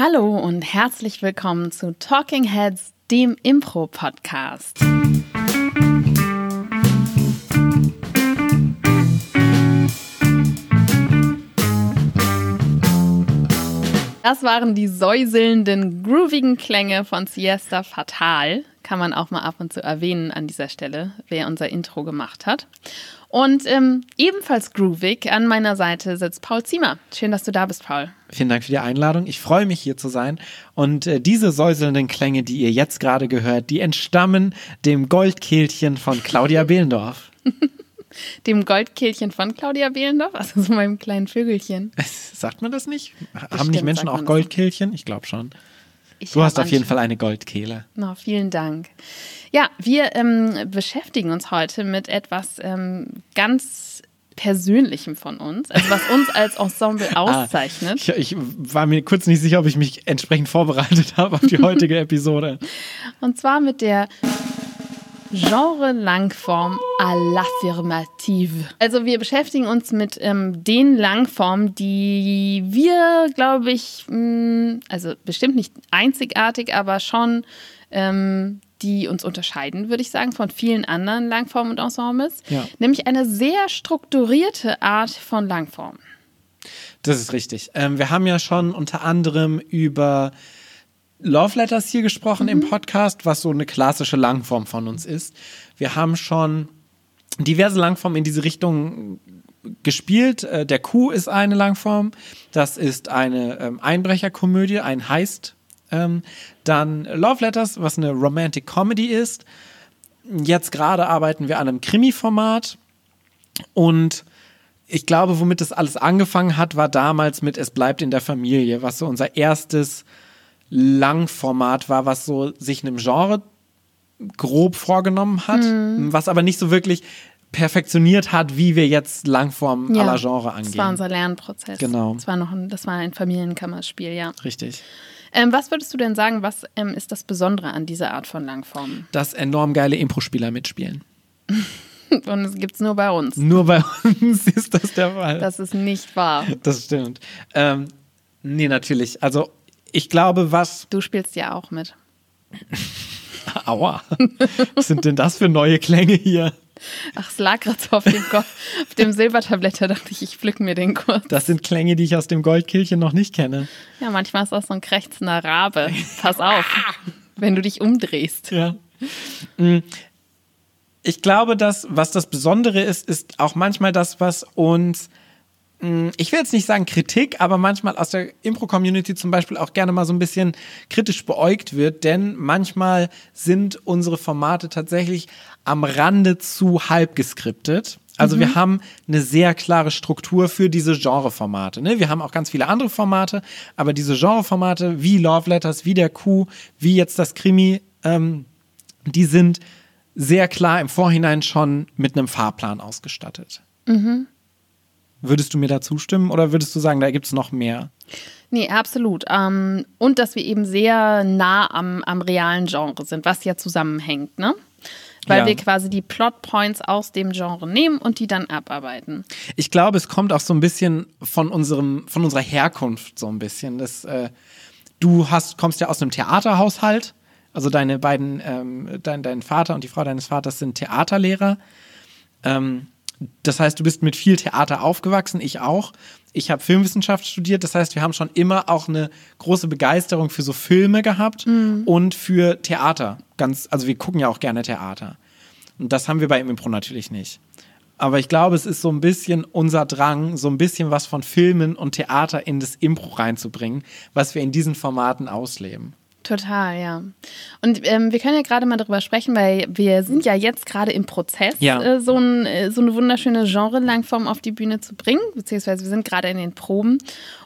Hallo und herzlich willkommen zu Talking Heads, dem Impro-Podcast. Das waren die säuselnden, groovigen Klänge von Siesta Fatal. Kann man auch mal ab und zu erwähnen an dieser Stelle, wer unser Intro gemacht hat. Und ähm, ebenfalls groovig an meiner Seite sitzt Paul Ziemer. Schön, dass du da bist, Paul. Vielen Dank für die Einladung. Ich freue mich, hier zu sein. Und äh, diese säuselnden Klänge, die ihr jetzt gerade gehört, die entstammen dem Goldkehlchen von Claudia Behlendorf. dem Goldkehlchen von Claudia Behlendorf, also so meinem kleinen Vögelchen. Sagt man das nicht? Bestimmt Haben nicht Menschen auch Goldkehlchen? Ich glaube schon. Ich du hast auf jeden Fall eine Goldkehle. No, vielen Dank. Ja, wir ähm, beschäftigen uns heute mit etwas ähm, ganz Persönlichem von uns, also was uns als Ensemble ah, auszeichnet. Ah, ich, ich, war mir kurz nicht sicher, ob ich mich entsprechend vorbereitet habe auf die heutige Episode. Und zwar mit der Genre-Langform à l'affirmative. Also wir beschäftigen uns mit ähm, den Langformen, die wir, glaube ich, mh, mm, also bestimmt nicht einzigartig, aber schon ähm, die uns unterscheiden, würde ich sagen, von vielen anderen Langformen und Ensembles. Ja. Nämlich eine sehr strukturierte Art von Langform. Das ist richtig. Ähm, wir haben ja schon unter anderem über Love Letters hier gesprochen mhm. im Podcast, was so eine klassische Langform von uns ist. Wir haben schon diverse Langformen in diese Richtung gespielt. Äh, der Kuh ist eine Langform. Das ist eine ähm, Einbrecherkomödie, ein Heist. Ähm, dann Love Letters, was eine Romantic Comedy ist. Jetzt gerade arbeiten wir an einem Krimi-Format. Und ich glaube, womit das alles angefangen hat, war damals mit Es bleibt in der Familie, was so unser erstes Langformat war, was so sich einem Genre grob vorgenommen hat, mhm. was aber nicht so wirklich perfektioniert hat, wie wir jetzt Langform ja, aller Genre angehen. Das war unser Lernprozess. Genau. Das war noch ein, das war ein Familienkammerspiel, ja. Richtig. Ähm, was würdest du denn sagen, was ähm, ist das Besondere an dieser Art von Langform? Dass enorm geile Impro-Spieler mitspielen. Und es gibt es nur bei uns. Nur bei uns ist das der Fall. Das ist nicht wahr. Das stimmt. Ähm, nee, natürlich. Also ich glaube, was. Du spielst ja auch mit. Aua. Was sind denn das für neue Klänge hier? Ach, es lag gerade so auf dem, auf dem Silbertablett, da dachte ich, ich pflück mir den kurz. Das sind Klänge, die ich aus dem Goldkehlchen noch nicht kenne. Ja, manchmal ist das so ein krächzender Rabe. Pass auf, wenn du dich umdrehst. Ja. Mm. Ich glaube, dass, was das Besondere ist, ist auch manchmal das, was uns ich will jetzt nicht sagen Kritik, aber manchmal aus der Impro-Community zum Beispiel auch gerne mal so ein bisschen kritisch beäugt wird, denn manchmal sind unsere Formate tatsächlich am Rande zu halb geskriptet. Also mhm. wir haben eine sehr klare Struktur für diese Genreformate. Ne? Wir haben auch ganz viele andere Formate, aber diese Genreformate wie Love Letters, wie der Kuh, wie jetzt das Krimi, ähm, die sind sehr klar im Vorhinein schon mit einem Fahrplan ausgestattet. Mhm. Würdest du mir da zustimmen oder würdest du sagen, da gibt es noch mehr? Nee, absolut. Ähm, und dass wir eben sehr nah am, am realen Genre sind, was ja zusammenhängt, ne? Weil ja. wir quasi die Plotpoints aus dem Genre nehmen und die dann abarbeiten. Ich glaube, es kommt auch so ein bisschen von unserem, von unserer Herkunft so ein bisschen. Das, äh, du hast, kommst ja aus einem Theaterhaushalt. Also deine beiden, ähm, dein, dein Vater und die Frau deines Vaters sind Theaterlehrer. Ähm, das heißt, du bist mit viel Theater aufgewachsen, ich auch. Ich habe Filmwissenschaft studiert, das heißt, wir haben schon immer auch eine große Begeisterung für so Filme gehabt mhm. und für Theater. Ganz, also wir gucken ja auch gerne Theater. Und das haben wir bei Impro natürlich nicht. Aber ich glaube, es ist so ein bisschen unser Drang, so ein bisschen was von Filmen und Theater in das Impro reinzubringen, was wir in diesen Formaten ausleben. Total, ja. Und ähm, wir können ja gerade mal darüber sprechen, weil wir sind ja jetzt gerade im Prozess, ja. äh, so, ein, äh, so, eine wunderschöne Genre-Langform auf die Bühne zu bringen, beziehungsweise wir sind gerade in den Proben.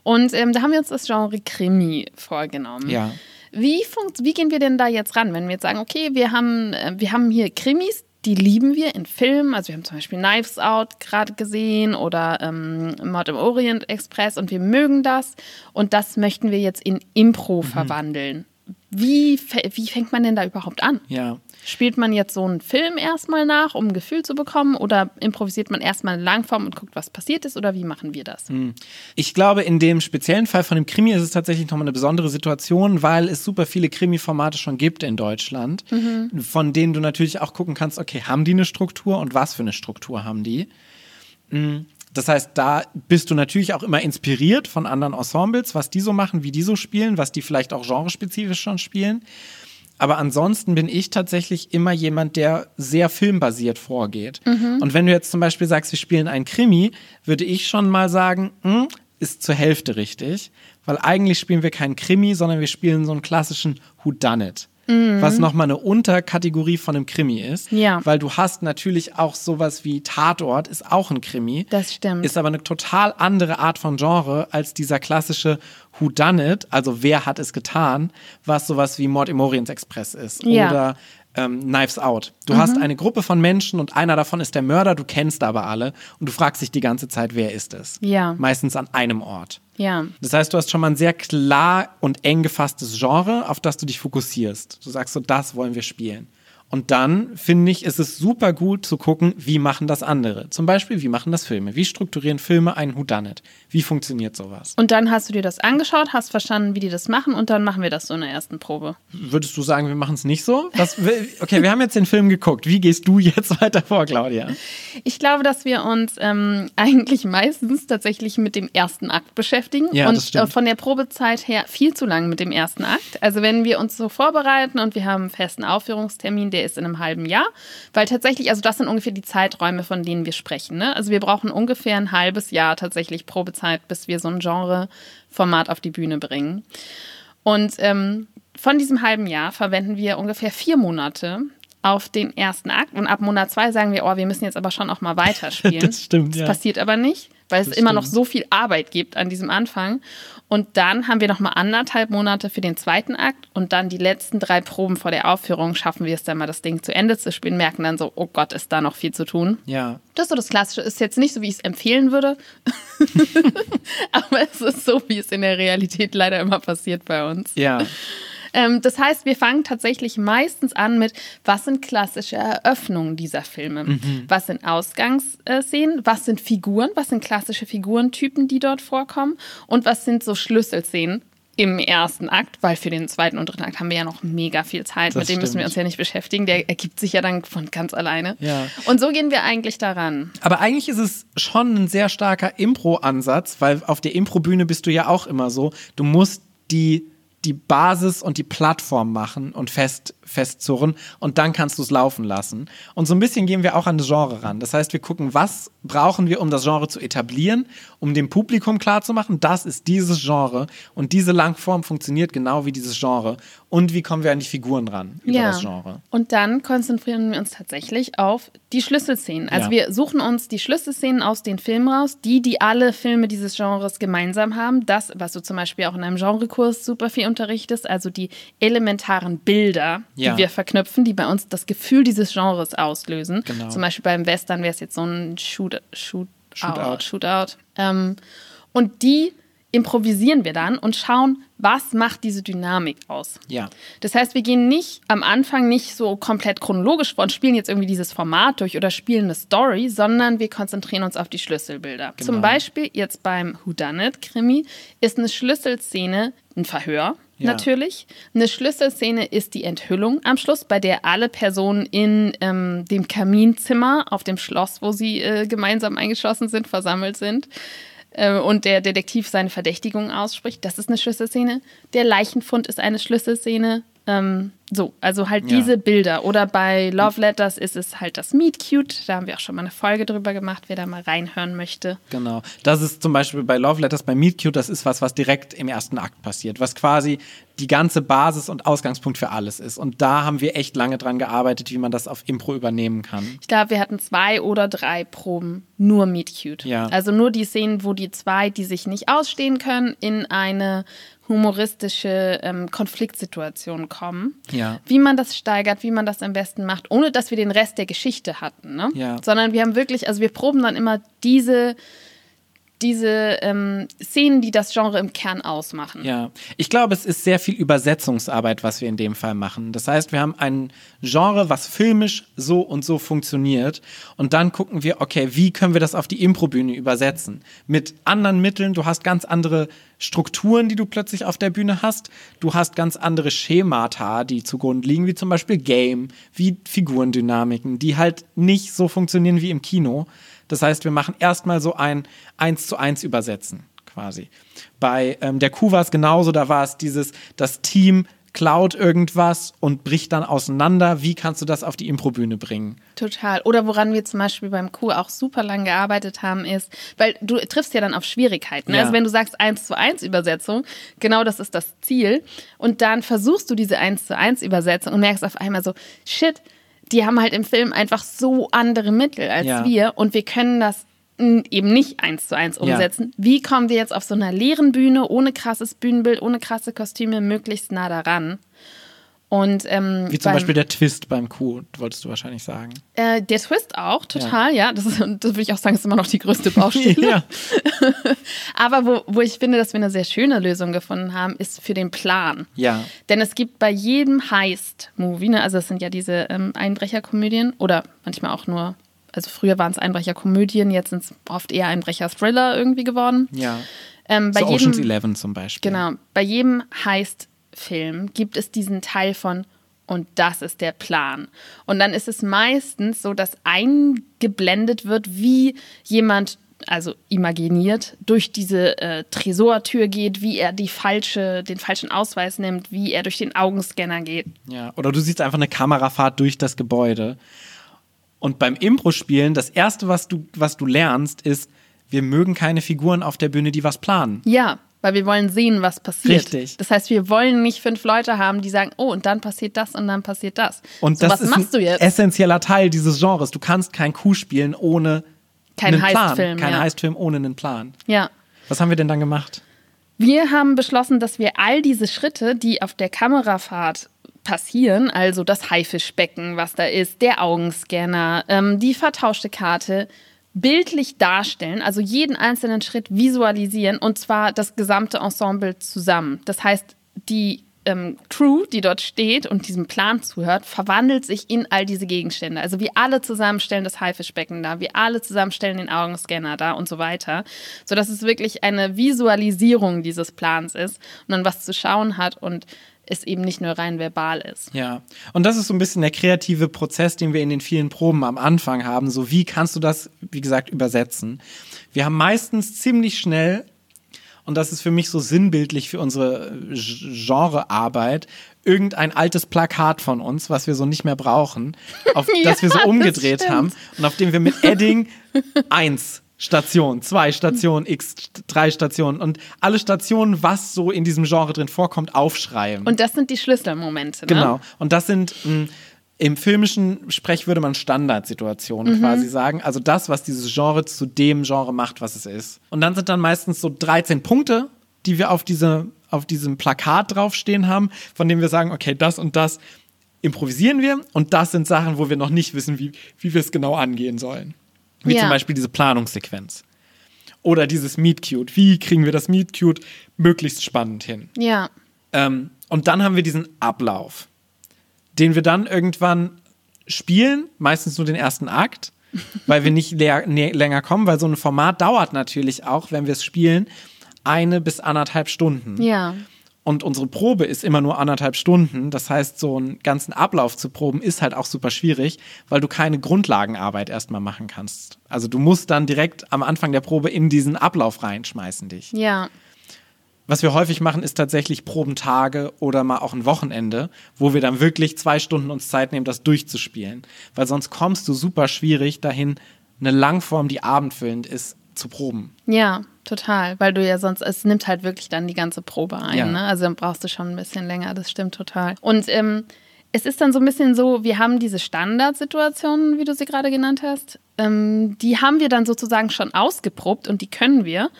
Und ähm, da haben wir uns das Genre Krimi vorgenommen. Ja. Wie, wie gehen wir denn da jetzt ran, wenn wir jetzt sagen, okay, wir haben, äh, wir haben hier Krimis, die lieben wir in Filmen. Also wir haben zum Beispiel Knives Out gerade gesehen oder ähm, Mord im Orient Express und wir mögen das. Und das möchten wir jetzt in Impro mhm. verwandeln wie, wie fängt man denn da überhaupt an? Ja. Spielt man jetzt so einen Film erstmal nach, um ein Gefühl zu bekommen? Oder improvisiert man erstmal eine Langform und guckt, was passiert ist? Oder wie machen wir das? Ich glaube, in dem speziellen Fall von dem Krimi ist es tatsächlich nochmal eine besondere Situation, weil es super viele Krimi-Formate schon gibt in Deutschland, von denen du natürlich auch gucken kannst, okay, haben die eine Struktur und was für eine Struktur haben die? Das heißt, da bist du natürlich auch immer inspiriert von anderen Ensembles, was die so machen, wie die so spielen, was die vielleicht auch genrespezifisch schon spielen. Aber ansonsten bin ich tatsächlich immer jemand, der sehr filmbasiert vorgeht. Und wenn du jetzt zum Beispiel sagst, wir spielen einen Krimi, würde ich schon mal sagen, hm, ist zur Hälfte richtig. Weil eigentlich spielen wir keinen Krimi, sondern wir spielen so einen klassischen Whodunit. Was nochmal eine Unterkategorie von einem Krimi ist. Ja. Weil du hast natürlich auch sowas wie Tatort, ist auch ein Krimi. Das stimmt. Ist aber eine total andere Art von Genre als dieser klassische Who Done It, also wer hat es getan, was sowas wie Mord im Orient Express ist Ja. oder ähm, Knives Out. Du hast eine Gruppe von Menschen und einer davon ist der Mörder, du kennst aber alle und du fragst dich die ganze Zeit, wer ist es? Ja. Meistens an einem Ort. Ja. Das heißt, du hast schon mal ein sehr klar und eng gefasstes Genre, auf das du dich fokussierst. Du sagst so, das wollen wir spielen. Und dann finde ich, ist es super gut zu gucken, wie machen das andere. Zum Beispiel, wie machen das Filme? Wie strukturieren Filme einen Whodunit? Wie funktioniert sowas? Und dann hast du dir das angeschaut, hast verstanden, wie die das machen und dann machen wir das so in der ersten Probe. Würdest du sagen, wir machen es nicht so? Was, okay, wir haben jetzt den Film geguckt. Wie gehst du jetzt weiter vor, Claudia? Ich glaube, dass wir uns ähm, eigentlich meistens tatsächlich mit dem ersten Akt beschäftigen Ja, das und stimmt. äh, von der Probezeit her viel zu lang mit dem ersten Akt. Also wenn wir uns so vorbereiten und wir haben einen festen Aufführungstermin, der ist in einem halben Jahr, weil tatsächlich, also das sind ungefähr die Zeiträume, von denen wir sprechen. Ne? Also wir brauchen ungefähr ein halbes Jahr tatsächlich Probezeit, bis wir so ein Genre-Format auf die Bühne bringen. Und ähm, von diesem halben Jahr verwenden wir ungefähr vier Monate auf den ersten Akt. Und ab Monat zwei sagen wir, oh, wir müssen jetzt aber schon auch mal weiterspielen. Das stimmt, Das ja. passiert aber nicht, weil es Das immer noch stimmt. so viel Arbeit gibt an diesem Anfang. Und dann haben wir noch mal anderthalb Monate für den zweiten Akt und dann die letzten drei Proben vor der Aufführung schaffen wir es dann mal, das Ding zu Ende zu spielen, merken dann so, oh Gott, ist da noch viel zu tun. Ja. Das ist so das Klassische. Ist jetzt nicht so, wie ich es empfehlen würde, aber es ist so, wie es in der Realität leider immer passiert bei uns. Ja. Ähm, das heißt, wir fangen tatsächlich meistens an mit, was sind klassische Eröffnungen dieser Filme? Was sind Ausgangsszenen? Was sind Figuren? Was sind klassische Figurentypen, die dort vorkommen? Und was sind so Schlüsselszenen? Im ersten Akt, weil für den zweiten und dritten Akt haben wir ja noch mega viel Zeit. Das Mit dem müssen wir stimmt. uns ja nicht beschäftigen. Der ergibt sich ja dann von ganz alleine. Ja. Und so gehen wir eigentlich daran. Aber eigentlich ist es schon ein sehr starker Impro-Ansatz, weil auf der Impro-Bühne bist du ja auch immer so, du musst die, die Basis und die Plattform machen und fest, festzurren und dann kannst du es laufen lassen. Und so ein bisschen gehen wir auch an das Genre ran. Das heißt, wir gucken, was brauchen wir, um das Genre zu etablieren, um dem Publikum klarzumachen, das ist dieses Genre und diese Langform funktioniert genau wie dieses Genre. Und wie kommen wir an die Figuren ran über das Genre? Und dann konzentrieren wir uns tatsächlich auf die Schlüsselszenen. Also Ja. wir suchen uns die Schlüsselszenen aus den Filmen raus, die, die alle Filme dieses Genres gemeinsam haben. Das, was du zum Beispiel auch in einem Genrekurs super viel unterrichtest, also die elementaren Bilder, Ja. Die wir verknüpfen, die bei uns das Gefühl dieses Genres auslösen. Genau. Zum Beispiel beim Western wäre es jetzt so ein Shoot, Shoot, Shootout. Shootout. Ähm, und die improvisieren wir dann und schauen, was macht diese Dynamik aus. Ja. Das heißt, wir gehen nicht am Anfang nicht so komplett chronologisch vor und spielen jetzt irgendwie dieses Format durch oder spielen eine Story, sondern wir konzentrieren uns auf die Schlüsselbilder. Genau. Zum Beispiel jetzt beim Whodunit-Krimi ist eine Schlüsselszene ein Verhör. Ja. Natürlich. Eine Schlüsselszene ist die Enthüllung am Schluss, bei der alle Personen in ähm, dem Kaminzimmer auf dem Schloss, wo sie äh, gemeinsam eingeschlossen sind, versammelt sind äh, und der Detektiv seine Verdächtigung ausspricht. Das ist eine Schlüsselszene. Der Leichenfund ist eine Schlüsselszene. Ähm, so, also halt Ja. diese Bilder. Oder bei Love Letters ist es halt das Meet Cute. Da haben wir auch schon mal eine Folge drüber gemacht, wer da mal reinhören möchte. Genau. Das ist zum Beispiel bei Love Letters, bei Meet Cute, das ist was, was direkt im ersten Akt passiert, was quasi die ganze Basis und Ausgangspunkt für alles ist. Und da haben wir echt lange dran gearbeitet, wie man das auf Impro übernehmen kann. Ich glaube, wir hatten zwei oder drei Proben nur Meet Cute. Ja. Also nur die Szenen, wo die zwei, die sich nicht ausstehen können, in eine humoristische ähm, Konfliktsituation kommen. Ja. Wie man das steigert, wie man das am besten macht, ohne dass wir den Rest der Geschichte hatten. Ne? Ja. Sondern wir haben wirklich, also wir proben dann immer diese, diese ähm, Szenen, die das Genre im Kern ausmachen. Ja, ich glaube, es ist sehr viel Übersetzungsarbeit, was wir in dem Fall machen. Das heißt, wir haben ein Genre, was filmisch so und so funktioniert und dann gucken wir, okay, wie können wir das auf die Improbühne übersetzen? Mit anderen Mitteln, du hast ganz andere Strukturen, die du plötzlich auf der Bühne hast. Du hast ganz andere Schemata, die zugrunde liegen, wie zum Beispiel Game, wie Figurendynamiken, die halt nicht so funktionieren wie im Kino. Das heißt, wir machen erstmal so ein 1 zu 1 Übersetzen quasi. Bei ähm, der Kuh war es genauso, da war es dieses, das Team klaut irgendwas und bricht dann auseinander. Wie kannst du das auf die Improbühne bringen? Total. Oder woran wir zum Beispiel beim Kuh auch super lang gearbeitet haben, ist, weil du triffst ja dann auf Schwierigkeiten. Ne? Ja. Also wenn du sagst 1 zu 1 Übersetzung, genau das ist das Ziel. Und dann versuchst du diese 1 zu 1 Übersetzung und merkst auf einmal so, shit, die haben halt im Film einfach so andere Mittel als Ja. wir und wir können das eben nicht eins zu eins umsetzen. Wie kommen wir jetzt auf so einer leeren Bühne, ohne krasses Bühnenbild, ohne krasse Kostüme, möglichst nah daran? Und ähm, Wie zum beim- Beispiel der Twist beim Kuh, wolltest du wahrscheinlich sagen. äh, der Twist auch, total, ja. Das, ist, das würde ich auch sagen, ist immer noch die größte Baustelle. ja. Aber wo, wo ich finde, dass wir eine sehr schöne Lösung gefunden haben, ist für den Plan. Ja. Denn es gibt bei jedem Heist-Movie, ne, also es sind ja diese ähm, Einbrecherkomödien oder manchmal auch nur, also früher waren es Einbrecherkomödien, jetzt sind es oft eher Einbrecher-Thriller irgendwie geworden. Ja. Ähm, bei so jedem, Ocean's Eleven zum Beispiel. Genau, bei jedem Heist-Film gibt es diesen Teil von und das ist der Plan. Und dann ist es meistens so, dass eingeblendet wird, wie jemand, also imaginiert, durch diese äh, Tresortür geht, wie er die falsche, den falschen Ausweis nimmt, wie er durch den Augenscanner geht. Ja. Oder du siehst einfach eine Kamerafahrt durch das Gebäude. Und beim Impro-Spielen, das Erste, was du, was du lernst, ist, wir mögen keine Figuren auf der Bühne, die was planen. Ja, weil wir wollen sehen, was passiert. Richtig. Das heißt, wir wollen nicht fünf Leute haben, die sagen, oh, und dann passiert das und dann passiert das. Und so, das was ist machst du ein jetzt? essentieller Teil dieses Genres. Du kannst kein Kuh spielen ohne Kein einen Plan. Kein ja. Heistfilm ohne einen Plan. Ja. Was haben wir denn dann gemacht? Wir haben beschlossen, dass wir all diese Schritte, die auf der Kamerafahrt passieren, also das Haifischbecken, was da ist, der Augenscanner, ähm, die vertauschte Karte, bildlich darstellen, also jeden einzelnen Schritt visualisieren und zwar das gesamte Ensemble zusammen. Das heißt, die ähm, Crew, die dort steht und diesem Plan zuhört, verwandelt sich in all diese Gegenstände. Also wir alle zusammen stellen das Haifischbecken da, wir alle zusammen stellen den Augenscanner da und so weiter, sodass es wirklich eine Visualisierung dieses Plans ist und man was zu schauen hat und es eben nicht nur rein verbal ist. Ja, und das ist so ein bisschen der kreative Prozess, den wir in den vielen Proben am Anfang haben. So, wie kannst du das, wie gesagt, übersetzen? Wir haben meistens ziemlich schnell, und das ist für mich so sinnbildlich für unsere äh, Genrearbeit, irgendein altes Plakat von uns, was wir so nicht mehr brauchen, auf das wir so umgedreht haben und auf dem wir mit Edding eins Station, zwei Stationen, x drei Stationen und alle Stationen, was so in diesem Genre drin vorkommt, aufschreiben. Und das sind die Schlüsselmomente. Ne? Genau. Und das sind mh, im filmischen Sprech würde man Standardsituationen quasi sagen. Also das, was dieses Genre zu dem Genre macht, was es ist. Und dann sind dann meistens so 13 Punkte, die wir auf, diese, auf diesem Plakat draufstehen haben, von denen wir sagen, okay, das und das improvisieren wir und das sind Sachen, wo wir noch nicht wissen, wie, wie wir es genau angehen sollen. Wie Ja. zum Beispiel diese Planungssequenz. Oder dieses Meet Cute. Wie kriegen wir das Meet Cute möglichst spannend hin? Ja. Ähm, und dann haben wir diesen Ablauf, den wir dann irgendwann spielen, meistens nur den ersten Akt, weil wir nicht ne, länger kommen, weil so ein Format dauert natürlich auch, wenn wir es spielen, eine bis anderthalb Stunden. Ja. Und unsere Probe ist immer nur anderthalb Stunden. Das heißt, so einen ganzen Ablauf zu proben ist halt auch super schwierig, weil du keine Grundlagenarbeit erstmal machen kannst. Also du musst dann direkt am Anfang der Probe in diesen Ablauf reinschmeißen dich. Ja. Was wir häufig machen, ist tatsächlich Probentage oder mal auch ein Wochenende, wo wir dann wirklich zwei Stunden uns Zeit nehmen, das durchzuspielen. Weil sonst kommst du super schwierig dahin, eine Langform, die abendfüllend ist, zu proben. Ja, total. Weil du ja sonst, es nimmt halt wirklich dann die ganze Probe ein. Ja. Ne? Also dann brauchst du schon ein bisschen länger, das stimmt total. Und ähm, es ist dann so ein bisschen so, wir haben diese Standardsituationen, wie du sie gerade genannt hast, ähm, die haben wir dann sozusagen schon ausgeprobt und die können wir.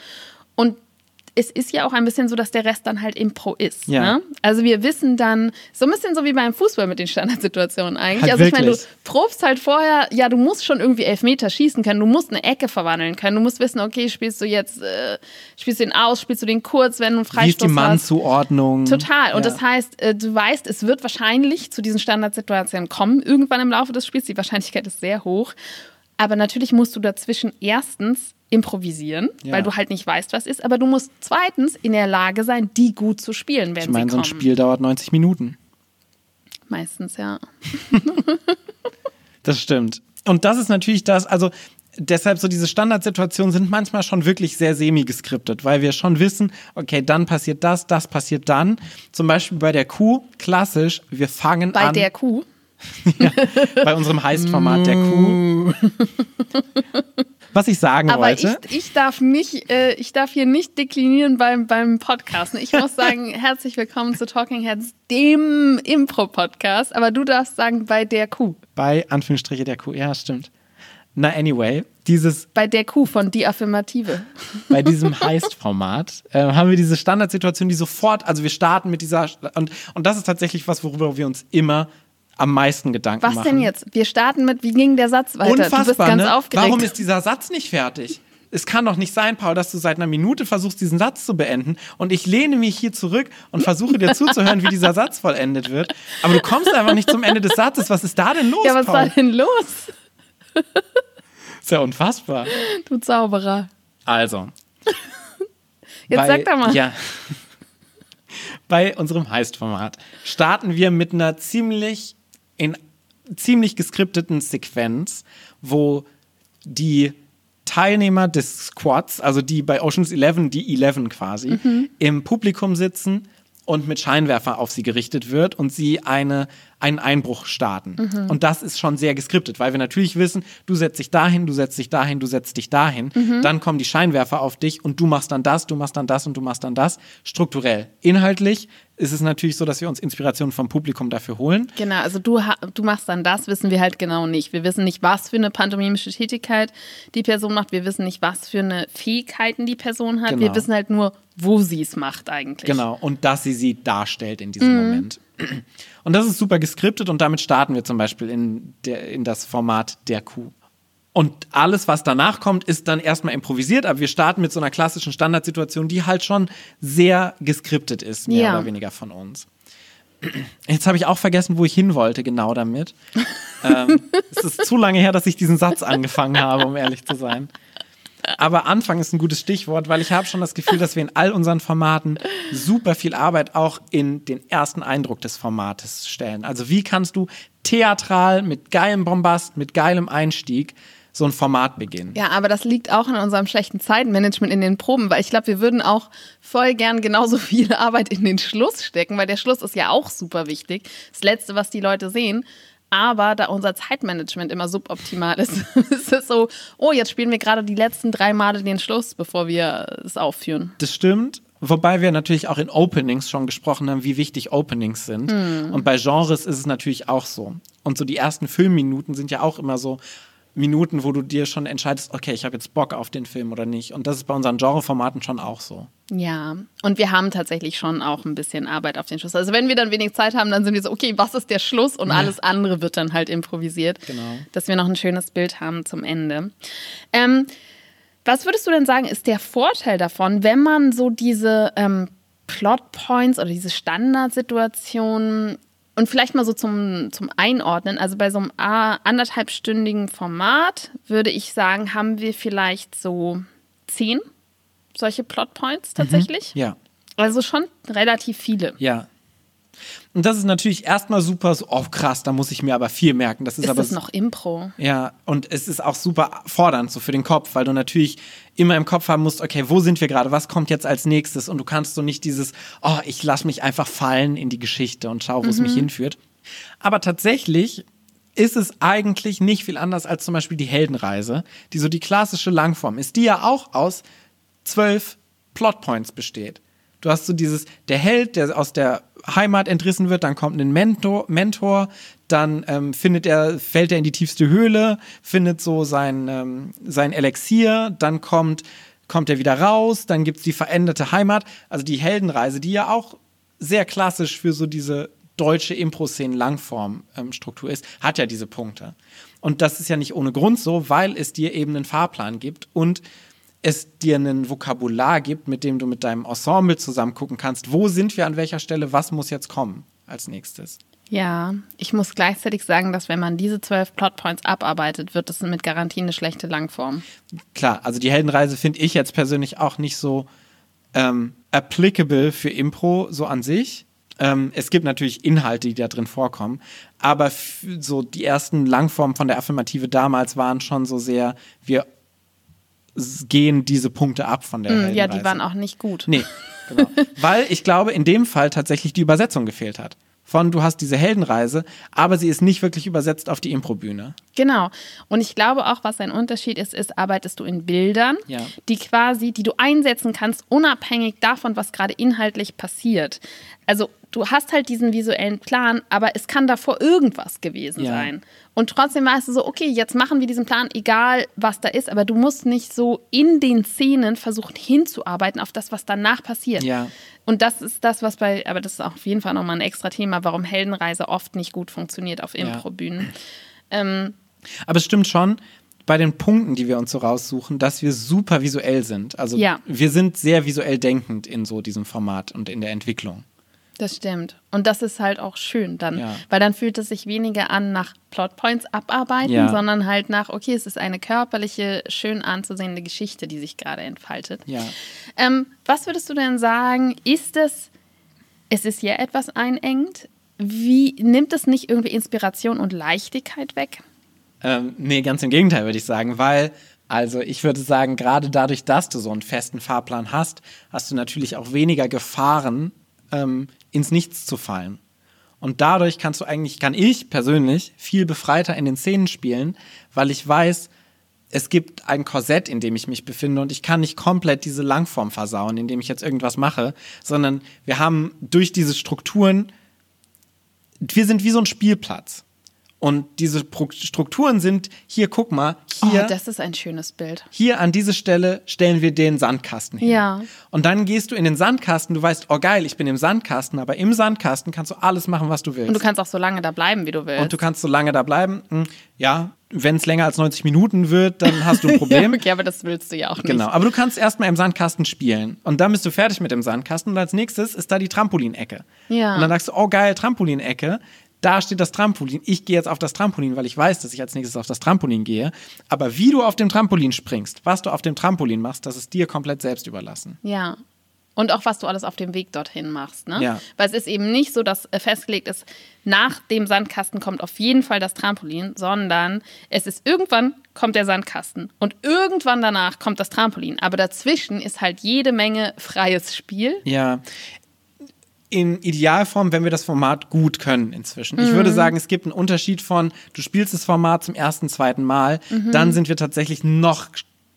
Und es ist ja auch ein bisschen so, dass der Rest dann halt Impro ist. Ja. Ne? Also wir wissen dann, so ein bisschen so wie beim Fußball mit den Standardsituationen eigentlich. Halt also ich meine, du probst halt vorher, ja, du musst schon irgendwie Elfmeter schießen können, du musst eine Ecke verwandeln können, du musst wissen, okay, spielst du jetzt, äh, spielst du den aus, spielst du den kurz, wenn du einen Freistoß die hast. Mannzuordnung? Total. Und Ja. das heißt, äh, du weißt, es wird wahrscheinlich zu diesen Standardsituationen kommen, irgendwann im Laufe des Spiels. Die Wahrscheinlichkeit ist sehr hoch. Aber natürlich musst du dazwischen erstens improvisieren, Ja. weil du halt nicht weißt, was ist. Aber du musst zweitens in der Lage sein, die gut zu spielen, wenn Ich meine, sie so ein kommen. Spiel dauert 90 Minuten. Meistens, ja. Das stimmt. Und das ist natürlich das, also deshalb so diese Standardsituationen sind manchmal schon wirklich sehr semi-geskriptet, weil wir schon wissen, okay, dann passiert das, das passiert dann. Zum Beispiel bei der Kuh, klassisch, wir fangen Bei an, der Kuh. bei unserem Heist-Format der Kuh. Was ich sagen Aber ich, wollte, ich darf nicht, äh, ich darf hier nicht deklinieren beim, beim Podcast. Ich muss sagen, herzlich willkommen zu Talking Heads, dem Impro-Podcast. Aber du darfst sagen, bei der Kuh. bei Anführungsstriche der Kuh, ja, stimmt. Na, anyway, dieses Bei der Kuh von Die Affirmative. bei diesem Heist-Format äh, haben wir diese Standardsituation, die sofort, also wir starten mit dieser, und, und das ist tatsächlich was, worüber wir uns immer am meisten Gedanken Was machen. denn jetzt? Wir starten mit, wie ging der Satz weiter? Unfassbar, du bist ganz ne? aufgeregt. Warum ist dieser Satz nicht fertig? Es kann doch nicht sein, Paul, dass du seit einer Minute versuchst, diesen Satz zu beenden und ich lehne mich hier zurück und versuche dir zuzuhören, wie dieser Satz vollendet wird. Aber du kommst einfach nicht zum Ende des Satzes. Was ist da denn los, ja, was Paul? war denn los, ist ja unfassbar. du Zauberer? Also, Jetzt bei, sag doch mal. Ja. Bei unserem Heist-Format starten wir mit einer ziemlich in ziemlich geskripteten Sequenz, wo die Teilnehmer des Squads, also die bei Oceans 11, die 11 quasi, Mhm. im Publikum sitzen und mit Scheinwerfer auf sie gerichtet wird und sie eine, einen Einbruch starten. Mhm. Und das ist schon sehr geskriptet, weil wir natürlich wissen, du setzt dich dahin, du setzt dich dahin, du setzt dich dahin. Mhm. Dann kommen die Scheinwerfer auf dich und du machst dann das, du machst dann das und du machst dann das. Strukturell. Inhaltlich ist es natürlich so, dass wir uns Inspiration vom Publikum dafür holen. Genau, also du, du machst dann das, wissen wir halt genau nicht. Wir wissen nicht, was für eine pantomimische Tätigkeit die Person macht. Wir wissen nicht, was für eine Fähigkeiten die Person hat. Wir Genau. wissen halt nur, wo sie es macht eigentlich. Genau, und dass sie sie darstellt in diesem Moment. Und das ist super geskriptet und damit starten wir zum Beispiel in, der, in das Format der Kuh. Und alles, was danach kommt, ist dann erstmal improvisiert, aber wir starten mit so einer klassischen Standardsituation, die halt schon sehr geskriptet ist, mehr Ja. oder weniger von uns. Jetzt habe ich auch vergessen, wo ich hin wollte, genau damit. ähm, es ist zu lange her, dass ich diesen Satz angefangen habe, um ehrlich zu sein. Aber Anfang ist ein gutes Stichwort, weil ich habe schon das Gefühl, dass wir in all unseren Formaten super viel Arbeit auch in den ersten Eindruck des Formates stellen. Also wie kannst du theatral mit geilem Bombast, mit geilem Einstieg so ein Format beginnen? Ja, aber das liegt auch an unserem schlechten Zeitmanagement in den Proben, weil ich glaube, wir würden auch voll gern genauso viel Arbeit in den Schluss stecken, weil der Schluss ist ja auch super wichtig. Das Letzte, was die Leute sehen. Aber da unser Zeitmanagement immer suboptimal ist, ist es so, oh, jetzt spielen wir gerade die letzten drei Male den Schluss, bevor wir es aufführen. Das stimmt. Wobei wir natürlich auch in Openings schon gesprochen haben, wie wichtig Openings sind. Und bei Genres ist es natürlich auch so. Und so die ersten Filmminuten sind ja auch immer so Minuten, wo du dir schon entscheidest, okay, ich habe jetzt Bock auf den Film oder nicht. Und das ist bei unseren Genreformaten schon auch so. Ja, und wir haben tatsächlich schon auch ein bisschen Arbeit auf den Schluss. Also wenn wir dann wenig Zeit haben, dann sind wir so, okay, was ist der Schluss? Und alles andere wird dann halt improvisiert. Genau. Dass wir noch ein schönes Bild haben zum Ende. Ähm, was würdest du denn sagen, ist der Vorteil davon, wenn man so diese ähm, Plotpoints oder diese Standardsituationen und vielleicht mal so zum, zum Einordnen, also bei so einem anderthalbstündigen Format würde ich sagen, haben wir vielleicht so zehn solche Plotpoints tatsächlich. Ja. Also schon relativ viele. Ja. Und das ist natürlich erstmal super so, oh krass, da muss ich mir aber viel merken. Das ist, Ist aber das noch Impro? Ja, und es ist auch super fordernd so für den Kopf, weil du natürlich immer im Kopf haben musst, okay, wo sind wir gerade, was kommt jetzt als nächstes und du kannst so nicht dieses, oh, ich lass mich einfach fallen in die Geschichte und schau, wo es mich hinführt. Aber tatsächlich ist es eigentlich nicht viel anders als zum Beispiel die Heldenreise, die so die klassische Langform ist, die ja auch aus zwölf Plotpoints besteht. Du hast so dieses, der Held, der aus der Heimat entrissen wird, dann kommt ein Mentor, Mentor dann ähm, findet er, fällt er in die tiefste Höhle, findet so sein, ähm, sein Elixier, dann kommt kommt er wieder raus, dann gibt es die veränderte Heimat, also die Heldenreise, die ja auch sehr klassisch für so diese deutsche Impro-Szenen-Langform-Struktur ist, hat ja diese Punkte. Und das ist ja nicht ohne Grund so, weil es dir eben einen Fahrplan gibt und es dir ein Vokabular gibt, mit dem du mit deinem Ensemble zusammen gucken kannst, wo sind wir an welcher Stelle, was muss jetzt kommen als nächstes. Ja, ich muss gleichzeitig sagen, dass wenn man diese zwölf Plotpoints abarbeitet, wird es mit Garantie eine schlechte Langform. Klar, also die Heldenreise finde ich jetzt persönlich auch nicht so ähm, applicable für Impro so an sich. Ähm, es gibt natürlich Inhalte, die da drin vorkommen, aber so die ersten Langformen von der Affirmative damals waren schon so sehr, wir gehen diese Punkte ab von der mm, Ja, die waren auch nicht gut. Nee, genau. Weil ich glaube, in dem Fall tatsächlich die Übersetzung gefehlt hat von du hast diese Heldenreise, aber sie ist nicht wirklich übersetzt auf die Improbühne. Genau. Und ich glaube auch, was ein Unterschied ist, ist, arbeitest du in Bildern, ja. die quasi, die du einsetzen kannst, unabhängig davon, was gerade inhaltlich passiert. Also du hast halt diesen visuellen Plan, aber es kann davor irgendwas gewesen ja. sein. Und trotzdem weißt du so, okay, jetzt machen wir diesen Plan, egal was da ist, aber du musst nicht so in den Szenen versuchen hinzuarbeiten auf das, was danach passiert. Ja. Und das ist das, was bei, aber das ist auf jeden Fall nochmal ein extra Thema, warum Heldenreise oft nicht gut funktioniert auf Improbühnen. Ja. Ähm, aber es stimmt schon, bei den Punkten, die wir uns so raussuchen, dass wir super visuell sind. Also ja. wir sind sehr visuell denkend in so diesem Format und in der Entwicklung. Das stimmt. Und das ist halt auch schön dann, ja. weil dann fühlt es sich weniger an nach Plotpoints abarbeiten, ja. sondern halt nach, okay, es ist eine körperliche, schön anzusehende Geschichte, die sich gerade entfaltet. Ja. Ähm, was würdest du denn sagen, ist es, es ist ja etwas einengt, wie nimmt es nicht irgendwie Inspiration und Leichtigkeit weg? Ähm, nee, ganz im Gegenteil würde ich sagen, weil also ich würde sagen, gerade dadurch, dass du so einen festen Fahrplan hast, hast du natürlich auch weniger Gefahren, ähm, ins Nichts zu fallen. Und dadurch kannst du eigentlich, kann ich persönlich viel befreiter in den Szenen spielen, weil ich weiß, es gibt ein Korsett, in dem ich mich befinde und ich kann nicht komplett diese Langform versauen, indem ich jetzt irgendwas mache, sondern wir haben durch diese Strukturen, wir sind wie so ein Spielplatz. Und diese Strukturen sind, hier, guck mal, hier. Oh, das ist ein schönes Bild. Hier an diese Stelle stellen wir den Sandkasten hin. Ja. Und dann gehst du in den Sandkasten, du weißt, oh geil, ich bin im Sandkasten, aber im Sandkasten kannst du alles machen, was du willst. Und du kannst auch so lange da bleiben, wie du willst. Und du kannst so lange da bleiben. Hm, ja, wenn es länger als 90 Minuten wird, dann hast du ein Problem. ja, okay, aber das willst du ja auch nicht. Genau, aber du kannst erstmal im Sandkasten spielen. Und dann bist du fertig mit dem Sandkasten und als nächstes ist da die Trampolinecke. Ja. Und dann sagst du, oh geil, Trampolinecke da steht das Trampolin. Ich gehe jetzt auf das Trampolin, weil ich weiß, dass ich als nächstes auf das Trampolin gehe. Aber wie du auf dem Trampolin springst, was du auf dem Trampolin machst, das ist dir komplett selbst überlassen. Ja. Und auch was du alles auf dem Weg dorthin machst, ne? Ja. Weil es ist eben nicht so, dass festgelegt ist, nach dem Sandkasten kommt auf jeden Fall das Trampolin, sondern es ist irgendwann kommt der Sandkasten und irgendwann danach kommt das Trampolin. Aber dazwischen ist halt jede Menge freies Spiel. Ja, in Idealform, wenn wir das Format gut können inzwischen. Mhm. Ich würde mhm. sagen, es gibt einen Unterschied von, du spielst das Format zum ersten, zweiten Mal, mhm. dann sind wir tatsächlich noch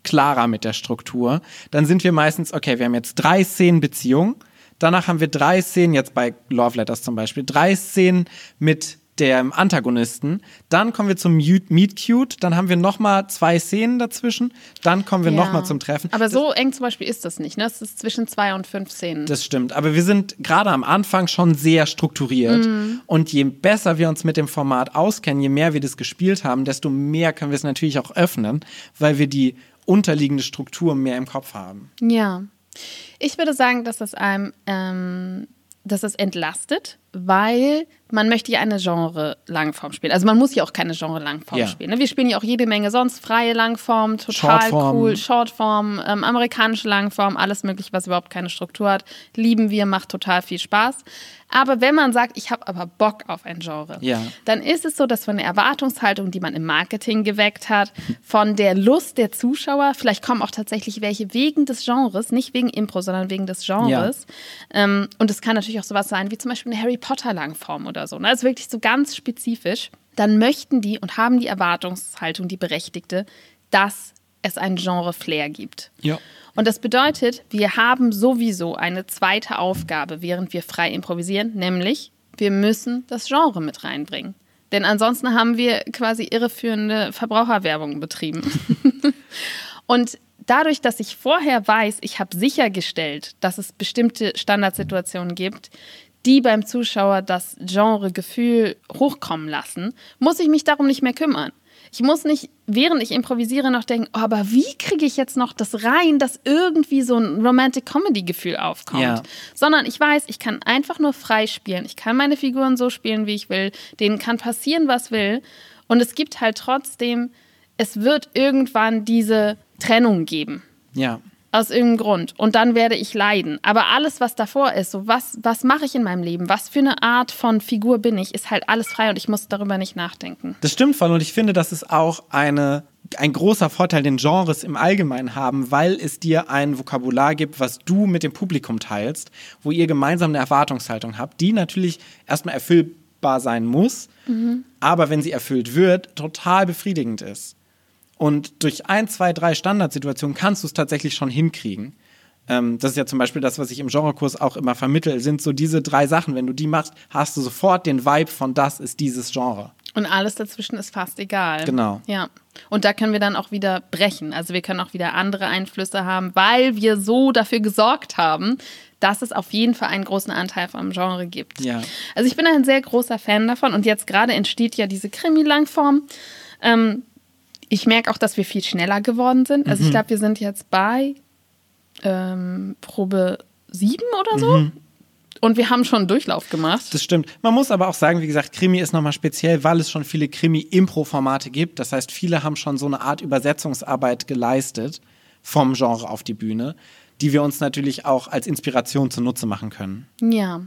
klarer mit der Struktur. Dann sind wir meistens, okay, wir haben jetzt drei Szenen Beziehung, danach haben wir drei Szenen, jetzt bei Love Letters zum Beispiel, drei Szenen mit dem Antagonisten. Dann kommen wir zum Meet Cute. Dann haben wir noch mal zwei Szenen dazwischen. Dann kommen wir ja. noch mal zum Treffen. Aber so eng zum Beispiel ist das nicht. Ne? Es ist zwischen zwei und fünf Szenen. Das stimmt. Aber wir sind gerade am Anfang schon sehr strukturiert. Mhm. Und je besser wir uns mit dem Format auskennen, je mehr wir das gespielt haben, desto mehr können wir es natürlich auch öffnen, weil wir die unterliegende Struktur mehr im Kopf haben. Ja. Ich würde sagen, dass das einem, ähm, dass es entlastet, weil man möchte ja eine Genre-Langform spielen. Also man muss ja auch keine Genre-Langform ja. spielen. Ne? Wir spielen ja auch jede Menge sonst freie Langform, total Shortform. cool, Shortform, ähm, amerikanische Langform, alles mögliche, was überhaupt keine Struktur hat. Lieben wir, macht total viel Spaß. Aber wenn man sagt, ich habe aber Bock auf ein Genre, ja. dann ist es so, dass von der Erwartungshaltung, die man im Marketing geweckt hat, von der Lust der Zuschauer, vielleicht kommen auch tatsächlich welche wegen des Genres, nicht wegen Impro, sondern wegen des Genres. Ja. Ähm, und es kann natürlich auch sowas sein, wie zum Beispiel eine Harry Potter Langform oder so. Ne? Also wirklich so ganz spezifisch. Dann möchten die und haben die Erwartungshaltung, die berechtigte, dass es ein Genre-Flair gibt. Ja. Und das bedeutet, wir haben sowieso eine zweite Aufgabe, während wir frei improvisieren, nämlich wir müssen das Genre mit reinbringen. Denn ansonsten haben wir quasi irreführende Verbraucherwerbung betrieben. Und dadurch, dass ich vorher weiß, ich habe sichergestellt, dass es bestimmte Standardsituationen gibt, die beim Zuschauer das Genregefühl hochkommen lassen, muss ich mich darum nicht mehr kümmern. Ich muss nicht, während ich improvisiere, noch denken, oh, aber wie kriege ich jetzt noch das rein, dass irgendwie so ein Romantic Comedy Gefühl aufkommt, Ja. sondern ich weiß, ich kann einfach nur frei spielen. Ich kann meine Figuren so spielen, wie ich will. Denen kann passieren, was will. Und es gibt halt trotzdem, es wird irgendwann diese Trennung geben. Ja. Aus irgendeinem Grund. Und dann werde ich leiden. Aber alles, was davor ist, so was, was mache ich in meinem Leben? Was für eine Art von Figur bin ich? Ist halt alles frei und ich muss darüber nicht nachdenken. Das stimmt voll und ich finde, das ist auch eine, ein großer Vorteil, den Genres im Allgemeinen haben, weil es dir ein Vokabular gibt, was du mit dem Publikum teilst, wo ihr gemeinsam eine Erwartungshaltung habt, die natürlich erstmal erfüllbar sein muss, aber wenn sie erfüllt wird, total befriedigend ist. Und durch ein, zwei, drei Standardsituationen kannst du es tatsächlich schon hinkriegen. Ähm, das ist ja zum Beispiel das, was ich im Genrekurs auch immer vermittel, sind so diese drei Sachen. Wenn du die machst, hast du sofort den Vibe von das ist dieses Genre. Und alles dazwischen ist fast egal. Genau. Ja. Und da können wir dann auch wieder brechen. Also wir können auch wieder andere Einflüsse haben, weil wir so dafür gesorgt haben, dass es auf jeden Fall einen großen Anteil vom Genre gibt. Ja. Also ich bin ein sehr großer Fan davon und jetzt gerade entsteht ja diese Krimi-Langform. Ähm, ich merke auch, dass wir viel schneller geworden sind. Also ich glaube, wir sind jetzt bei ähm, Probe 7 oder so. Und wir haben schon einen Durchlauf gemacht. Das stimmt. Man muss aber auch sagen, wie gesagt, Krimi ist nochmal speziell, weil es schon viele Krimi-Impro-Formate gibt. Das heißt, viele haben schon so eine Art Übersetzungsarbeit geleistet vom Genre auf die Bühne, die wir uns natürlich auch als Inspiration zunutze machen können. Ja.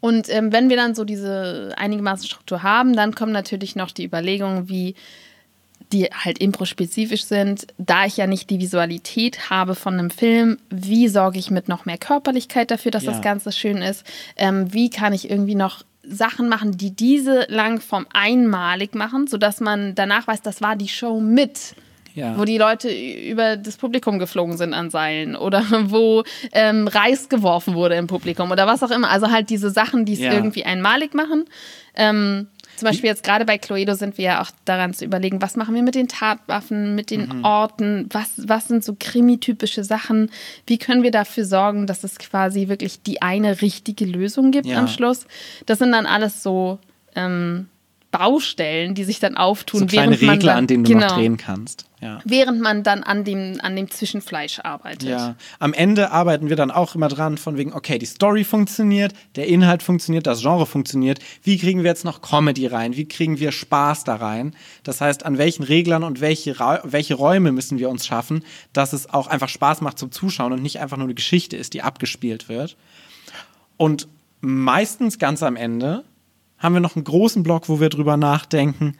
Und ähm, wenn wir dann so diese einigermaßen Struktur haben, dann kommen natürlich noch die Überlegungen, wie die halt impro-spezifisch sind. Da ich ja nicht die Visualität habe von einem Film, wie sorge ich mit noch mehr Körperlichkeit dafür, dass Ja. das Ganze schön ist? Ähm, wie kann ich irgendwie noch Sachen machen, die diese Langform einmalig machen, sodass man danach weiß, das war die Show mit Ja. wo die Leute über das Publikum geflogen sind an Seilen oder wo ähm, Reis geworfen wurde im Publikum oder was auch immer. Also halt diese Sachen, die es Ja. irgendwie einmalig machen. Ähm, zum Beispiel jetzt gerade bei Cluedo sind wir ja auch daran zu überlegen, was machen wir mit den Tatwaffen, mit den Mhm. Orten, was, was sind so krimi-typische Sachen, wie können wir dafür sorgen, dass es quasi wirklich die eine richtige Lösung gibt Ja. am Schluss. Das sind dann alles so ähm, Baustellen, die sich dann auftun, so kleine während man Regler, dann, an denen du genau, noch drehen kannst. Ja. während man dann an dem, an dem Zwischenfleisch arbeitet. Ja, am Ende arbeiten wir dann auch immer dran, von wegen, okay, die Story funktioniert, der Inhalt funktioniert, das Genre funktioniert. Wie kriegen wir jetzt noch Comedy rein? Wie kriegen wir Spaß da rein? Das heißt, an welchen Reglern und welche, Ra welche Räume müssen wir uns schaffen, dass es auch einfach Spaß macht zum Zuschauen und nicht einfach nur eine Geschichte ist, die abgespielt wird. Und meistens ganz am Ende haben wir noch einen großen Block, wo wir drüber nachdenken,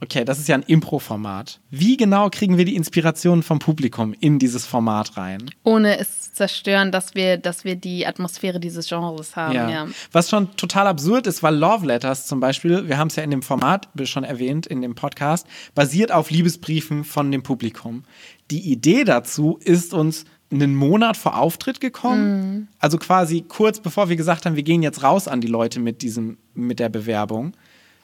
okay, das ist ja ein Impro-Format. Wie genau kriegen wir die Inspiration vom Publikum in dieses Format rein? Ohne es zu zerstören, dass wir, dass wir die Atmosphäre dieses Genres haben. Ja. Was schon total absurd ist, weil Love Letters zum Beispiel, wir haben es ja in dem Format schon erwähnt, in dem Podcast, basiert auf Liebesbriefen von dem Publikum. Die Idee dazu ist uns einen Monat vor Auftritt gekommen. Also quasi kurz bevor wir gesagt haben, wir gehen jetzt raus an die Leute mit diesem, mit der Bewerbung,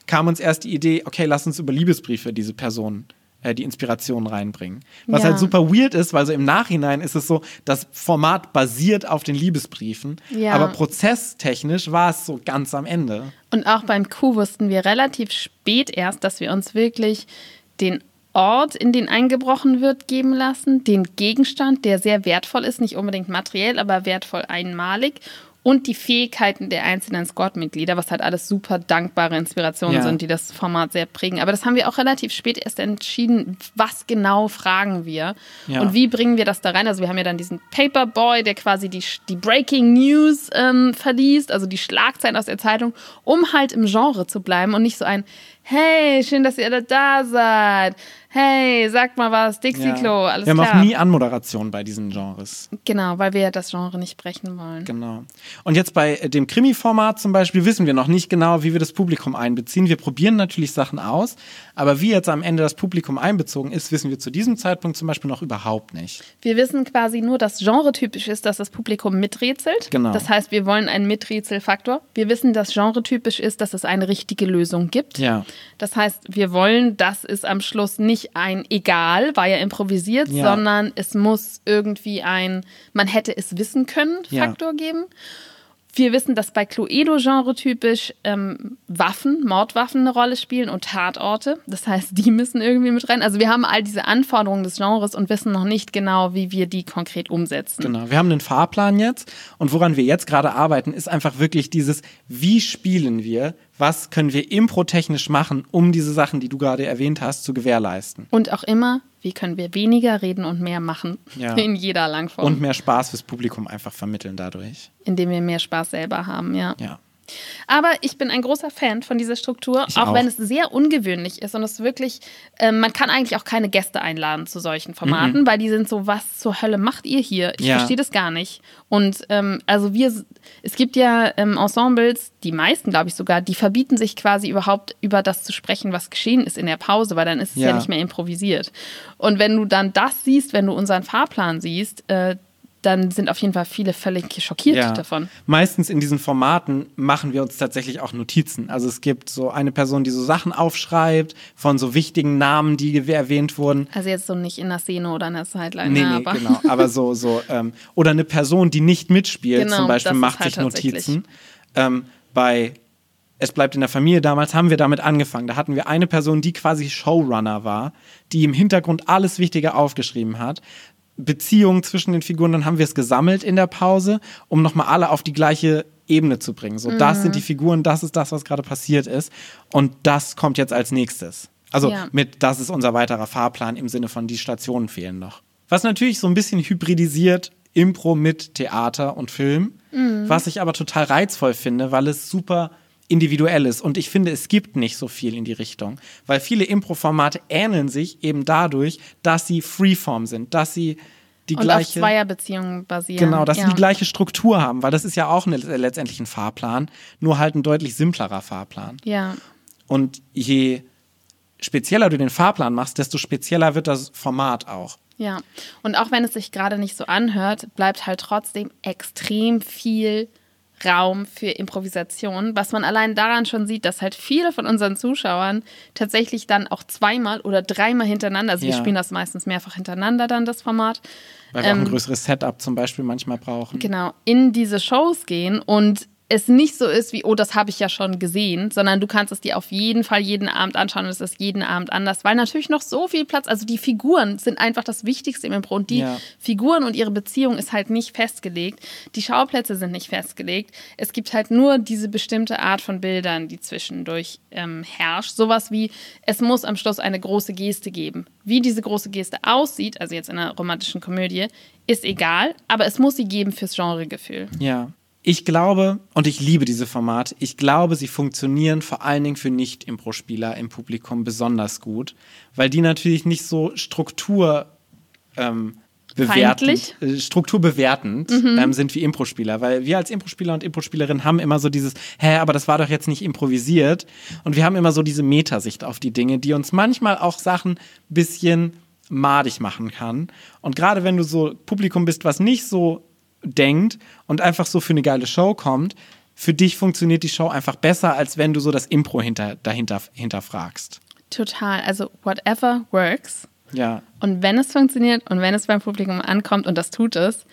kam uns erst die Idee, okay, lass uns über Liebesbriefe diese Person äh, die Inspiration reinbringen. Was Ja. halt super weird ist, weil so im Nachhinein ist es so, das Format basiert auf den Liebesbriefen, Ja. aber prozesstechnisch war es so ganz am Ende. Und auch beim Coup wussten wir relativ spät erst, dass wir uns wirklich den Ort, in den eingebrochen wird, geben lassen, den Gegenstand, der sehr wertvoll ist, nicht unbedingt materiell, aber wertvoll einmalig. Und die Fähigkeiten der einzelnen Squad-Mitglieder, was halt alles super dankbare Inspirationen Ja. sind, die das Format sehr prägen. Aber das haben wir auch relativ spät erst entschieden, was genau fragen wir Ja. und wie bringen wir das da rein. Also wir haben ja dann diesen Paperboy, der quasi die, die Breaking News ähm, verliest, also die Schlagzeilen aus der Zeitung, um halt im Genre zu bleiben und nicht so ein Hey, schön, dass ihr alle da seid. Hey, sagt mal was, Dixie-Klo, alles wir haben klar. auch nie Anmoderation bei diesen Genres. genau, weil wir ja das Genre nicht brechen wollen. Genau. Und jetzt bei äh, dem Krimi-Format zum Beispiel wissen wir noch nicht genau, wie wir das Publikum einbeziehen. Wir probieren natürlich Sachen aus, aber wie jetzt am Ende das Publikum einbezogen ist, wissen wir zu diesem Zeitpunkt zum Beispiel noch überhaupt nicht. Wir wissen quasi nur, dass genretypisch ist, dass das Publikum miträtselt. Genau. Das heißt, wir wollen einen Miträtselfaktor. Wir wissen, dass genretypisch ist, dass es eine richtige Lösung gibt. Ja. Das heißt, wir wollen, dass es am Schluss nicht ein egal, war ja improvisiert, Ja. sondern es muss irgendwie ein man hätte es wissen können Ja. Faktor geben. Wir wissen, dass bei Cluedo-Genre typisch ähm, Waffen, Mordwaffen eine Rolle spielen und Tatorte. Das heißt, die müssen irgendwie mit rein. Also wir haben all diese Anforderungen des Genres und wissen noch nicht genau, wie wir die konkret umsetzen. Genau, wir haben einen Fahrplan jetzt und woran wir jetzt gerade arbeiten, ist einfach wirklich dieses, wie spielen wir, was können wir improtechnisch machen, um diese Sachen, die du gerade erwähnt hast, zu gewährleisten. Und auch immer, wie können wir weniger reden und mehr machen Ja. in jeder Langform, Und mehr Spaß fürs Publikum einfach vermitteln dadurch. indem wir mehr Spaß selber haben, ja. Ja. Aber ich bin ein großer Fan von dieser Struktur, auch, auch. wenn es sehr ungewöhnlich ist und es wirklich, ähm, man kann eigentlich auch keine Gäste einladen zu solchen Formaten, weil die sind so, was zur Hölle macht ihr hier? Ich Ja. verstehe das gar nicht. Und ähm, also wir, es gibt ja ähm, Ensembles, die meisten glaube ich sogar, die verbieten sich quasi überhaupt über das zu sprechen, was geschehen ist in der Pause, weil dann ist es ja, Ja. nicht mehr improvisiert. Und wenn du dann das siehst, wenn du unseren Fahrplan siehst, äh, dann sind auf jeden Fall viele völlig schockiert Ja. davon. Meistens in diesen Formaten machen wir uns tatsächlich auch Notizen. Also es gibt so eine Person, die so Sachen aufschreibt von so wichtigen Namen, die erwähnt wurden. Also jetzt so nicht in der Szene oder in der Sideline, Nee, nee, aber genau. Aber so, so, ähm, oder eine Person, die nicht mitspielt, Genau, zum Beispiel, macht halt sich Notizen. Ähm, bei Es bleibt in der Familie, damals haben wir damit angefangen. Da hatten wir eine Person, die quasi Showrunner war, die im Hintergrund alles Wichtige aufgeschrieben hat. Beziehungen zwischen den Figuren, dann haben wir es gesammelt in der Pause, um nochmal alle auf die gleiche Ebene zu bringen. So, das Mhm. sind die Figuren, das ist das, was gerade passiert ist. Und das kommt jetzt als nächstes. Also Ja. mit, das ist unser weiterer Fahrplan im Sinne von, die Stationen fehlen noch. Was natürlich so ein bisschen hybridisiert Impro mit Theater und Film, was ich aber total reizvoll finde, weil es super individuell ist. Und ich finde, es gibt nicht so viel in die Richtung, weil viele Impro-Formate ähneln sich eben dadurch, dass sie Freeform sind, dass sie die und auf gleiche Zweierbeziehungen basieren. Genau, dass ja. sie die gleiche Struktur haben, weil das ist ja auch eine, letztendlich ein Fahrplan, nur halt ein deutlich simplerer Fahrplan. Ja, Und je spezieller du den Fahrplan machst, desto spezieller wird das Format auch. ja. Und auch wenn es sich gerade nicht so anhört, bleibt halt trotzdem extrem viel Raum für Improvisation, was man allein daran schon sieht, dass halt viele von unseren Zuschauern tatsächlich dann auch zweimal oder dreimal hintereinander, also wir Ja. spielen das meistens mehrfach hintereinander dann, das Format, Weil wir auch Ähm, ein größeres Setup zum Beispiel manchmal brauchen. genau, in diese Shows gehen und es nicht so ist wie, oh, das habe ich ja schon gesehen, sondern du kannst es dir auf jeden Fall jeden Abend anschauen und es ist jeden Abend anders, weil natürlich noch so viel Platz, also die Figuren sind einfach das Wichtigste im Impro und die Ja. Figuren und ihre Beziehung ist halt nicht festgelegt, die Schauplätze sind nicht festgelegt, es gibt halt nur diese bestimmte Art von Bildern, die zwischendurch ähm, herrscht, sowas wie, es muss am Schluss eine große Geste geben. Wie diese große Geste aussieht, also jetzt in einer romantischen Komödie, ist egal, aber es muss sie geben fürs Genregefühl. Ja. Ich glaube, und ich liebe diese Formate, ich glaube, sie funktionieren vor allen Dingen für Nicht-Impro-Spieler im Publikum besonders gut, weil die natürlich nicht so Struktur ähm, bewertend, äh, strukturbewertend ähm, sind wie Impro-Spieler, weil wir als Impro-Spieler und Impro-Spielerin haben immer so dieses, hä, aber das war doch jetzt nicht improvisiert. Und wir haben immer so diese Metasicht auf die Dinge, die uns manchmal auch Sachen bisschen madig machen kann. Und gerade wenn du so Publikum bist, was nicht so denkt und einfach so für eine geile Show kommt, für dich funktioniert die Show einfach besser, als wenn du so das Impro hinter, dahinter hinterfragst. Total. Also whatever works. Ja, Und wenn es funktioniert und wenn es beim Publikum ankommt und das tut es,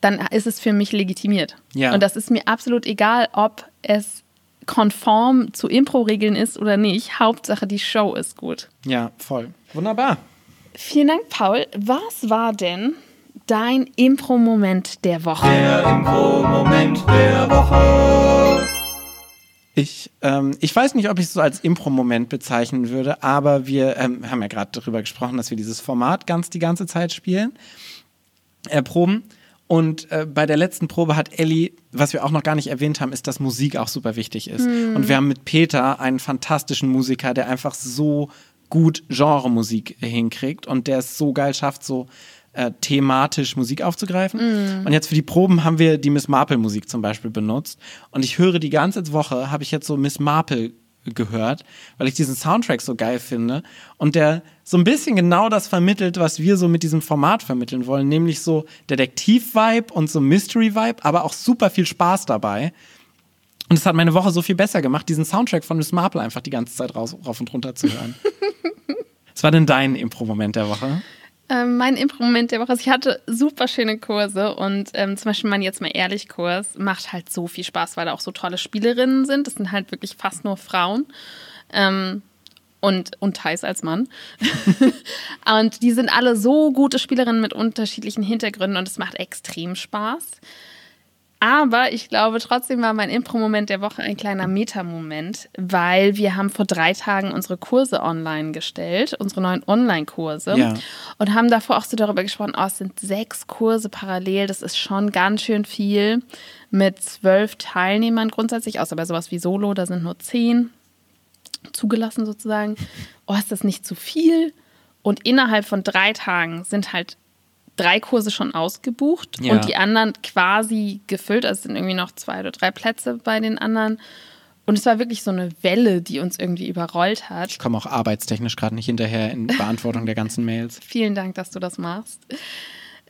dann ist es für mich legitimiert. Ja. Und das ist mir absolut egal, ob es konform zu Impro-Regeln ist oder nicht. Hauptsache, die Show ist gut. ja, voll. Wunderbar. Vielen Dank, Paul. Was war denn dein Impro-Moment der Woche? Der Impro-Moment der Woche. Ich, ähm, ich weiß nicht, ob ich es so als Impro-Moment bezeichnen würde, aber wir ähm, haben ja gerade darüber gesprochen, dass wir dieses Format ganz die ganze Zeit spielen, äh, proben. Und äh, bei der letzten Probe hat Ellie, was wir auch noch gar nicht erwähnt haben, ist, dass Musik auch super wichtig ist. Und wir haben mit Peter einen fantastischen Musiker, der einfach so gut Genremusik hinkriegt und der es so geil schafft, so äh, thematisch Musik aufzugreifen. Und jetzt für die Proben haben wir die Miss Marple Musik zum Beispiel benutzt. Und ich höre die ganze Woche, habe ich jetzt so Miss Marple gehört, weil ich diesen Soundtrack so geil finde und der so ein bisschen genau das vermittelt, was wir so mit diesem Format vermitteln wollen, nämlich so Detektiv-Vibe und so Mystery-Vibe, aber auch super viel Spaß dabei. Und es hat meine Woche so viel besser gemacht, diesen Soundtrack von Miss Marple einfach die ganze Zeit raus, rauf und runter zu hören. Was war denn dein Impro-Moment der Woche? Ähm, mein Impro-Moment der Woche, also ich hatte super schöne Kurse und ähm, zum Beispiel mein Jetzt mal ehrlich Kurs macht halt so viel Spaß, weil da auch so tolle Spielerinnen sind. Das sind halt wirklich fast nur Frauen. Ähm, und, und Thais als Mann. und die sind alle so gute Spielerinnen mit unterschiedlichen Hintergründen und es macht extrem Spaß. Aber ich glaube, trotzdem war mein Impro-Moment der Woche ein kleiner Meta-Moment, weil wir haben vor drei Tagen unsere Kurse online gestellt, unsere neuen Online-Kurse. Ja. Und haben davor auch so darüber gesprochen, oh, es sind sechs Kurse parallel, das ist schon ganz schön viel mit zwölf Teilnehmern grundsätzlich, außer bei sowas wie Solo, da sind nur zehn zugelassen sozusagen. Oh, ist das nicht zu viel? Und innerhalb von drei Tagen sind halt drei Kurse schon ausgebucht Ja. und die anderen quasi gefüllt. Also es sind irgendwie noch zwei oder drei Plätze bei den anderen. Und es war wirklich so eine Welle, die uns irgendwie überrollt hat. Ich komme auch arbeitstechnisch gerade nicht hinterher in Beantwortung der ganzen Mails. Vielen Dank, dass du das machst.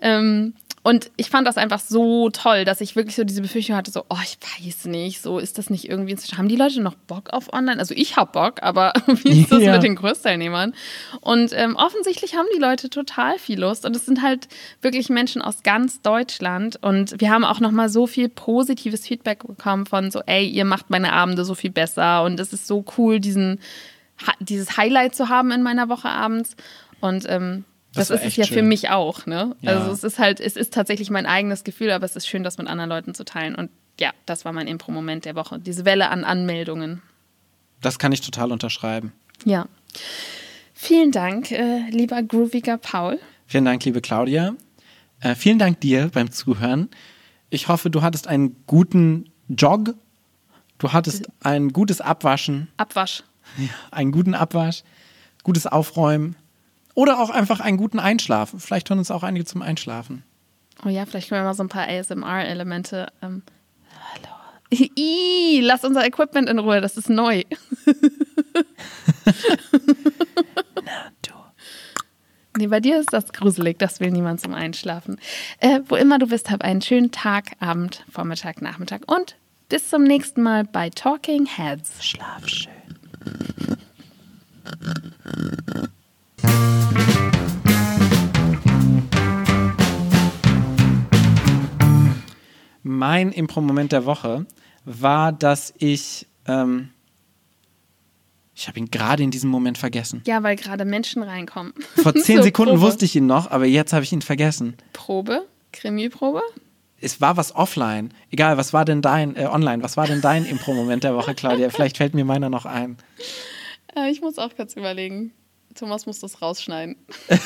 Ähm, und ich fand das einfach so toll, dass ich wirklich so diese Befürchtung hatte, so, oh, ich weiß nicht, so ist das nicht irgendwie, haben die Leute noch Bock auf Online? Also ich habe Bock, aber wie ist das Ja. mit den Kursteilnehmern? Und ähm, offensichtlich haben die Leute total viel Lust und es sind halt wirklich Menschen aus ganz Deutschland und wir haben auch nochmal so viel positives Feedback bekommen von so, ey, ihr macht meine Abende so viel besser und es ist so cool, diesen, dieses Highlight zu haben in meiner Woche abends und ähm, Das das, ist es ja für schön. mich auch, ne? Ja. Also es ist halt, es ist tatsächlich mein eigenes Gefühl, aber es ist schön, das mit anderen Leuten zu teilen. Und ja, das war mein Impro-Moment der Woche. Diese Welle an Anmeldungen. Das kann ich total unterschreiben. Ja. Vielen Dank, äh, lieber grooviger Paul. Vielen Dank, liebe Claudia. Äh, vielen Dank dir beim Zuhören. Ich hoffe, du hattest einen guten Jog. Du hattest ein gutes Abwaschen, Abwasch. einen guten Abwasch, gutes Aufräumen oder auch einfach einen guten Einschlafen. Vielleicht hören uns auch einige zum Einschlafen. Oh ja, vielleicht können wir mal so ein paar ASMR-Elemente. Ähm, hallo. Ih, lass unser Equipment in Ruhe, das ist neu. Nee, bei dir ist das gruselig, das will niemand zum Einschlafen. Äh, wo immer du bist, hab einen schönen Tag, Abend, Vormittag, Nachmittag und bis zum nächsten Mal bei Talking Heads. Schlaf schön. Mein Impro-Moment der Woche war, dass ich. Ähm, ich habe ihn gerade in diesem Moment vergessen. Ja, weil gerade Menschen reinkommen. Vor zehn So, Sekunden Probe. wusste ich ihn noch, aber jetzt habe ich ihn vergessen. Probe? Krimi-Probe? Es war was offline. Egal, was war denn dein, äh, online, was war denn dein Impro-Moment der Woche, Claudia? Vielleicht fällt mir meiner noch ein. Äh, ich muss auch kurz überlegen. Thomas muss das rausschneiden.